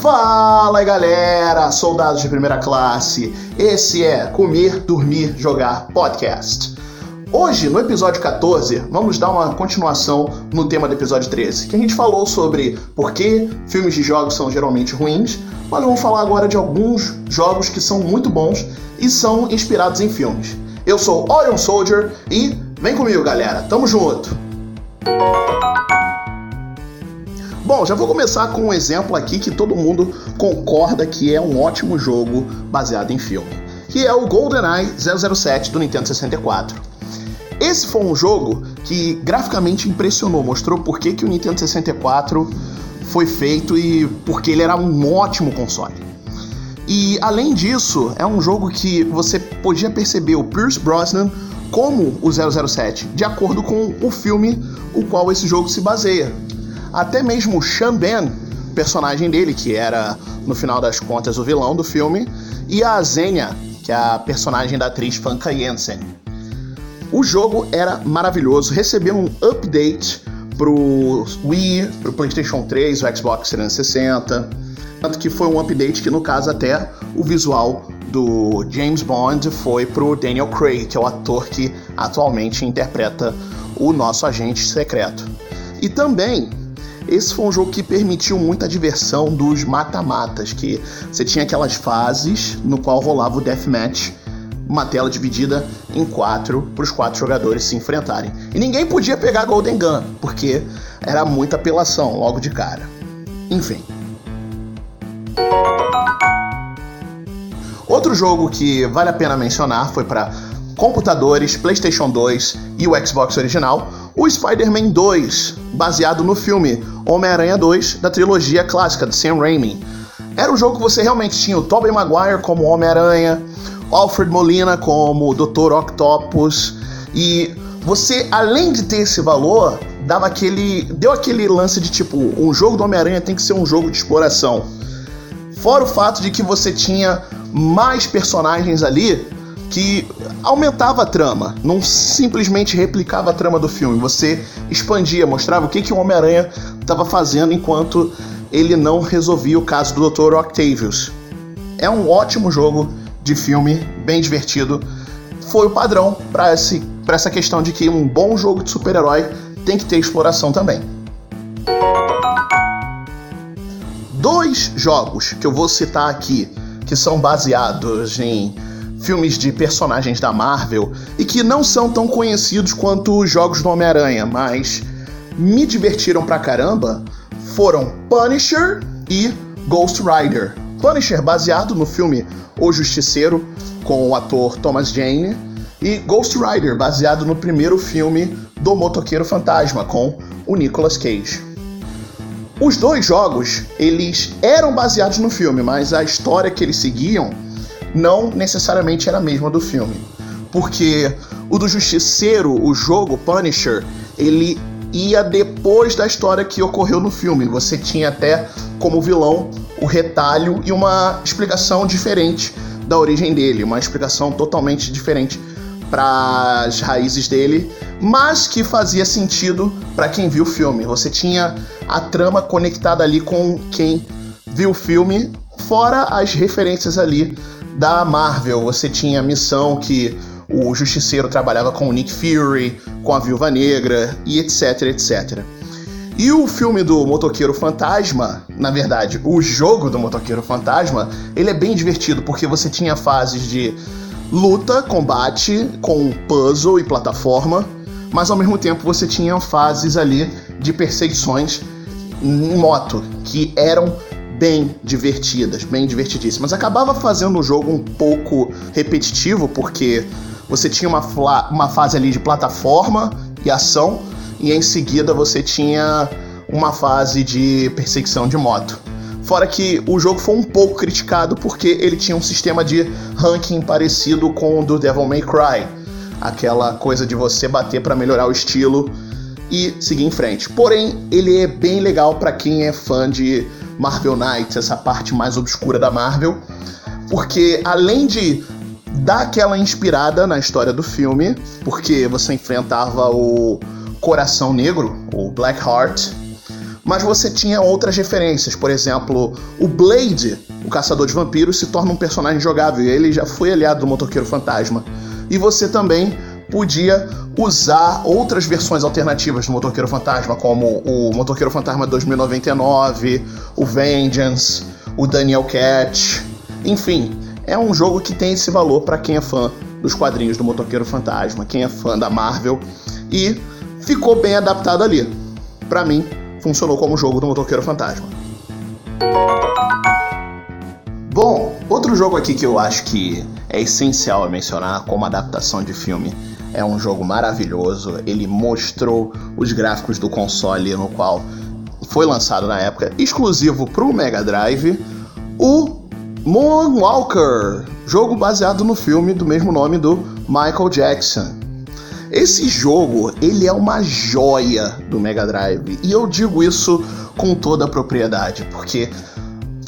Fala galera, soldados de primeira classe. Esse é Comer, Dormir, Jogar Podcast. Hoje, no episódio 14, vamos dar uma continuação no tema do episódio 13, que a gente falou sobre por que filmes de jogos são geralmente ruins, mas vamos falar agora de alguns jogos que são muito bons e são inspirados em filmes. Eu sou Orion Soldier e vem comigo, galera, tamo junto! Bom, já vou começar com um exemplo aqui que todo mundo concorda que é um ótimo jogo baseado em filme, que é o GoldenEye 007 do Nintendo 64. Esse foi um jogo que graficamente impressionou, mostrou por que, que o Nintendo 64 foi feito e porque ele era um ótimo console. E além disso, é um jogo que você podia perceber o Pierce Brosnan como o 007, de acordo com o filme o qual esse jogo se baseia. Até mesmo o Ben, personagem dele, que era, no final das contas, o vilão do filme, e a Zenia, que é a personagem da atriz Funka Jensen. O jogo era maravilhoso, recebeu um update pro Wii, pro PlayStation 3, o Xbox 360. Tanto que foi um update que, no caso, até o visual do James Bond foi pro Daniel Craig, que é o ator que atualmente interpreta o nosso agente secreto. E também esse foi um jogo que permitiu muita diversão dos mata-matas, que você tinha aquelas fases no qual rolava o deathmatch, uma tela dividida em quatro para os quatro jogadores se enfrentarem. E ninguém podia pegar Golden Gun, porque era muita apelação logo de cara. Enfim. Outro jogo que vale a pena mencionar foi para computadores, PlayStation 2 e o Xbox original, o Spider-Man 2, baseado no filme Homem-Aranha 2 da trilogia clássica de Sam Raimi. Era um jogo que você realmente tinha o Tobey Maguire como Homem-Aranha, Alfred Molina como Dr. Octopus e você, além de ter esse valor, dava aquele, deu aquele lance de tipo, um jogo do Homem-Aranha tem que ser um jogo de exploração. Fora o fato de que você tinha mais personagens ali que aumentava a trama, não simplesmente replicava a trama do filme, você expandia, mostrava o que, que o Homem-Aranha estava fazendo enquanto ele não resolvia o caso do Dr. Octavius. É um ótimo jogo de filme, bem divertido. Foi o padrão para essa questão de que um bom jogo de super-herói tem que ter exploração também. Dois jogos que eu vou citar aqui, que são baseados em filmes de personagens da Marvel e que não são tão conhecidos quanto os jogos do Homem-Aranha, mas me divertiram pra caramba, foram Punisher e Ghost Rider. Punisher baseado no filme O Justiceiro com o ator Thomas Jane e Ghost Rider baseado no primeiro filme do Motoqueiro Fantasma com o Nicolas Cage. Os dois jogos, eles eram baseados no filme, mas a história que eles seguiam não necessariamente era a mesma do filme. Porque o do Justiceiro, o jogo Punisher, ele ia depois da história que ocorreu no filme. Você tinha até como vilão o retalho e uma explicação diferente da origem dele, uma explicação totalmente diferente para as raízes dele, mas que fazia sentido para quem viu o filme. Você tinha a trama conectada ali com quem viu o filme, fora as referências ali da Marvel, você tinha a missão que o Justiceiro trabalhava com o Nick Fury, com a Viúva Negra e etc, etc. E o filme do Motoqueiro Fantasma, na verdade, o jogo do Motoqueiro Fantasma, ele é bem divertido porque você tinha fases de luta, combate, com puzzle e plataforma, mas ao mesmo tempo você tinha fases ali de perseguições em moto, que eram bem divertidas, bem divertidíssimas. Acabava fazendo o jogo um pouco repetitivo, porque você tinha uma, uma fase ali de plataforma e ação, e em seguida você tinha uma fase de perseguição de moto. Fora que o jogo foi um pouco criticado porque ele tinha um sistema de ranking parecido com o do Devil May Cry. Aquela coisa de você bater para melhorar o estilo e seguir em frente. Porém, ele é bem legal para quem é fã de Marvel Knights, essa parte mais obscura da Marvel, porque além de dar aquela inspirada na história do filme, porque você enfrentava o Coração Negro, o Black Heart, mas você tinha outras referências. Por exemplo, o Blade, o caçador de vampiros, se torna um personagem jogável e ele já foi aliado do Motoqueiro Fantasma. E você também podia usar outras versões alternativas do Motoqueiro Fantasma, como o Motoqueiro Fantasma 2099, o Vengeance, o Daniel Cat. Enfim, é um jogo que tem esse valor para quem é fã dos quadrinhos do Motoqueiro Fantasma, quem é fã da Marvel e ficou bem adaptado ali. Para mim, funcionou como jogo do Motoqueiro Fantasma. Bom, outro jogo aqui que eu acho que é essencial mencionar como adaptação de filme é um jogo maravilhoso. Ele mostrou os gráficos do console no qual foi lançado na época, exclusivo para o Mega Drive, o Moonwalker, jogo baseado no filme do mesmo nome do Michael Jackson. Esse jogo, ele é uma joia do Mega Drive. E eu digo isso com toda a propriedade, porque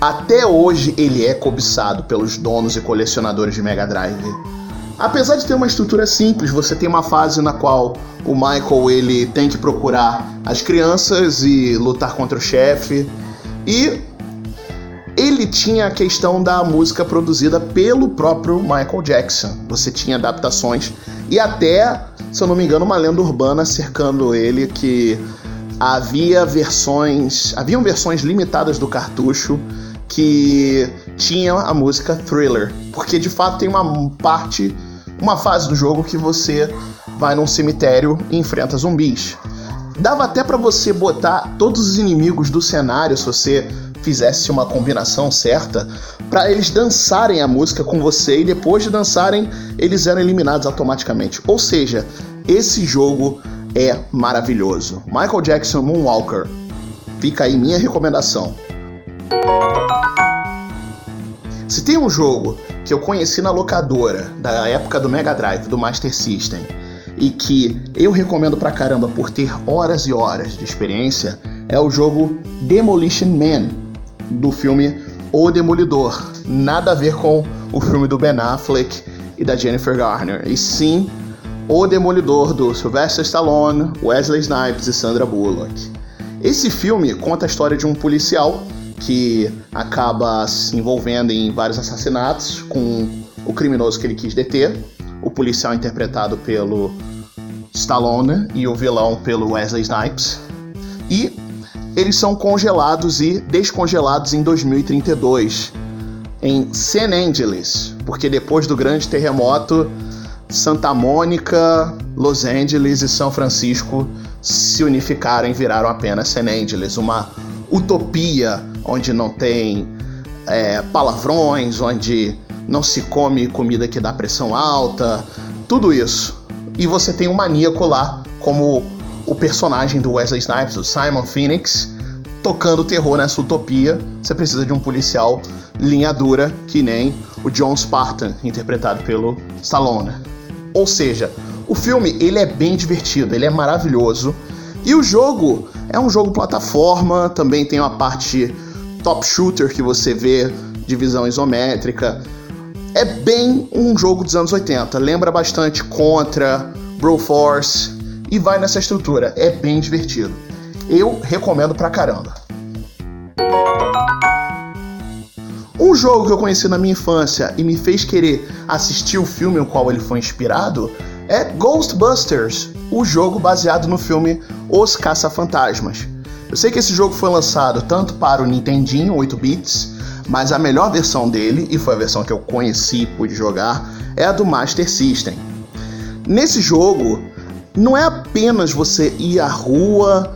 até hoje ele é cobiçado pelos donos e colecionadores de Mega Drive. Apesar de ter uma estrutura simples, você tem uma fase na qual o Michael ele tem que procurar as crianças e lutar contra o chefe. E ele tinha a questão da música produzida pelo próprio Michael Jackson. Você tinha adaptações e até, se eu não me engano, uma lenda urbana cercando ele que havia versões, haviam versões limitadas do cartucho que tinha a música Thriller, porque de fato tem uma parte, uma fase do jogo que você vai num cemitério e enfrenta zumbis. Dava até para você botar todos os inimigos do cenário se você fizesse uma combinação certa para eles dançarem a música com você e depois de dançarem eles eram eliminados automaticamente. Ou seja, esse jogo é maravilhoso. Michael Jackson Moonwalker. Fica aí minha recomendação. Se tem um jogo que eu conheci na locadora da época do Mega Drive, do Master System, e que eu recomendo pra caramba por ter horas e horas de experiência, é o jogo Demolition Man, do filme O Demolidor. Nada a ver com o filme do Ben Affleck e da Jennifer Garner, e sim O Demolidor do Sylvester Stallone, Wesley Snipes e Sandra Bullock. Esse filme conta a história de um policial que acaba se envolvendo em vários assassinatos com o criminoso que ele quis deter, o policial interpretado pelo Stallone e o vilão pelo Wesley Snipes. E eles são congelados e descongelados em 2032 em San Angeles, porque depois do grande terremoto, Santa Mônica, Los Angeles e São Francisco se unificaram e viraram apenas San Angeles, uma utopia onde não tem é, palavrões, onde não se come comida que dá pressão alta, tudo isso. E você tem um maníaco lá, como o personagem do Wesley Snipes, o Simon Phoenix, tocando terror nessa utopia. Você precisa de um policial linha dura, que nem o John Spartan, interpretado pelo Stallone. Ou seja, o filme ele é bem divertido, ele é maravilhoso. E o jogo é um jogo plataforma, também tem uma parte top shooter que você vê divisão isométrica. É bem um jogo dos anos 80, lembra bastante Contra, Broforce e vai nessa estrutura, é bem divertido. Eu recomendo pra caramba. Um jogo que eu conheci na minha infância e me fez querer assistir o filme no qual ele foi inspirado é Ghostbusters, o jogo baseado no filme Os Caça-Fantasmas. Eu sei que esse jogo foi lançado tanto para o Nintendinho 8 bits, mas a melhor versão dele, e foi a versão que eu conheci e pude jogar, é a do Master System. Nesse jogo, não é apenas você ir à rua,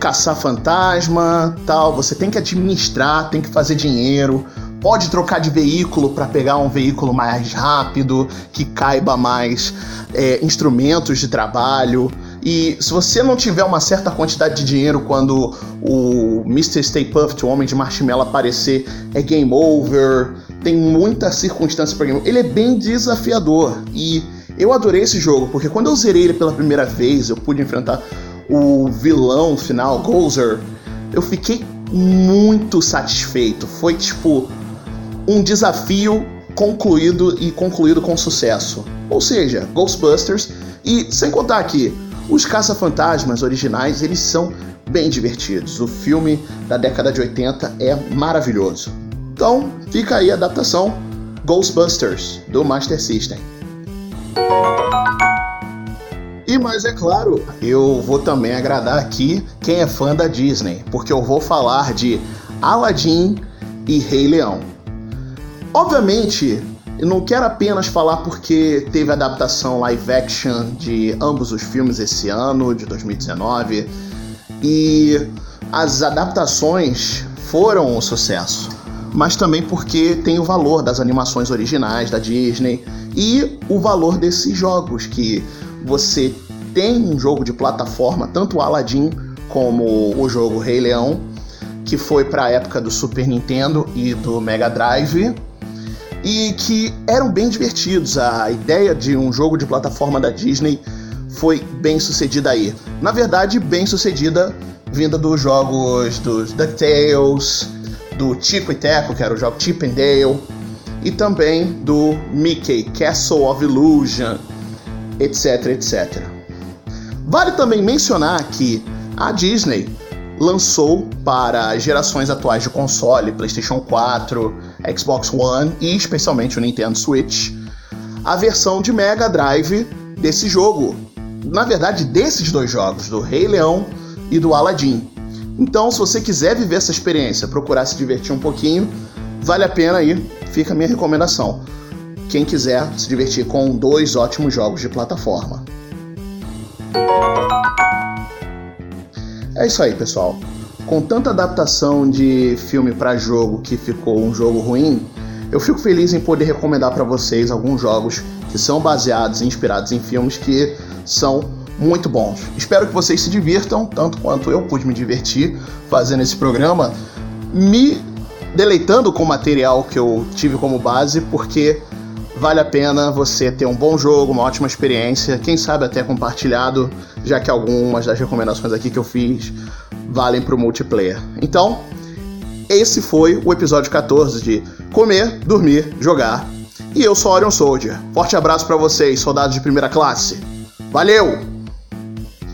caçar fantasma, tal, você tem que administrar, tem que fazer dinheiro, pode trocar de veículo para pegar um veículo mais rápido, que caiba mais é, instrumentos de trabalho. E se você não tiver uma certa quantidade de dinheiro quando o Mr. Stay Puft, o Homem de Marshmallow, aparecer, é game over. Tem muita circunstância para game Ele é bem desafiador e eu adorei esse jogo porque quando eu zerei ele pela primeira vez, eu pude enfrentar o vilão final, Gozer. Eu fiquei muito satisfeito. Foi tipo um desafio concluído e concluído com sucesso. Ou seja, Ghostbusters e sem contar aqui Os Caça-Fantasmas originais, eles são bem divertidos. O filme da década de 80 é maravilhoso. Então, fica aí a adaptação Ghostbusters do Master System. E mais é claro, eu vou também agradar aqui quem é fã da Disney, porque eu vou falar de Aladdin e Rei Leão. Obviamente, eu não quero apenas falar porque teve adaptação live action de ambos os filmes esse ano, de 2019, e as adaptações foram um sucesso, mas também porque tem o valor das animações originais da Disney e o valor desses jogos que você tem um jogo de plataforma, tanto Aladdin como o jogo Rei Leão, que foi para a época do Super Nintendo e do Mega Drive, e que eram bem divertidos. A ideia de um jogo de plataforma da Disney foi bem sucedida aí. Na verdade, bem sucedida vinda dos jogos dos DuckTales, do Tico e Teco, que era o jogo Chip and Dale, e também do Mickey, Castle of Illusion, etc, etc. Vale também mencionar que a Disney lançou para gerações atuais de console, PlayStation 4, Xbox One e especialmente o Nintendo Switch, a versão de Mega Drive desse jogo. Na verdade, desses dois jogos, do Rei Leão e do Aladdin. Então, se você quiser viver essa experiência, procurar se divertir um pouquinho, vale a pena aí, fica a minha recomendação. Quem quiser se divertir com dois ótimos jogos de plataforma. É isso aí, pessoal. Com tanta adaptação de filme para jogo que ficou um jogo ruim, eu fico feliz em poder recomendar para vocês alguns jogos que são baseados e inspirados em filmes que são muito bons. Espero que vocês se divirtam tanto quanto eu pude me divertir fazendo esse programa, me deleitando com o material que eu tive como base, porque vale a pena você ter um bom jogo, uma ótima experiência, quem sabe até compartilhado, já que algumas das recomendações aqui que eu fiz valem para o multiplayer. Então, esse foi o episódio 14 de Comer, Dormir, Jogar. E eu sou Orion Soldier. Forte abraço para vocês, soldados de primeira classe. Valeu!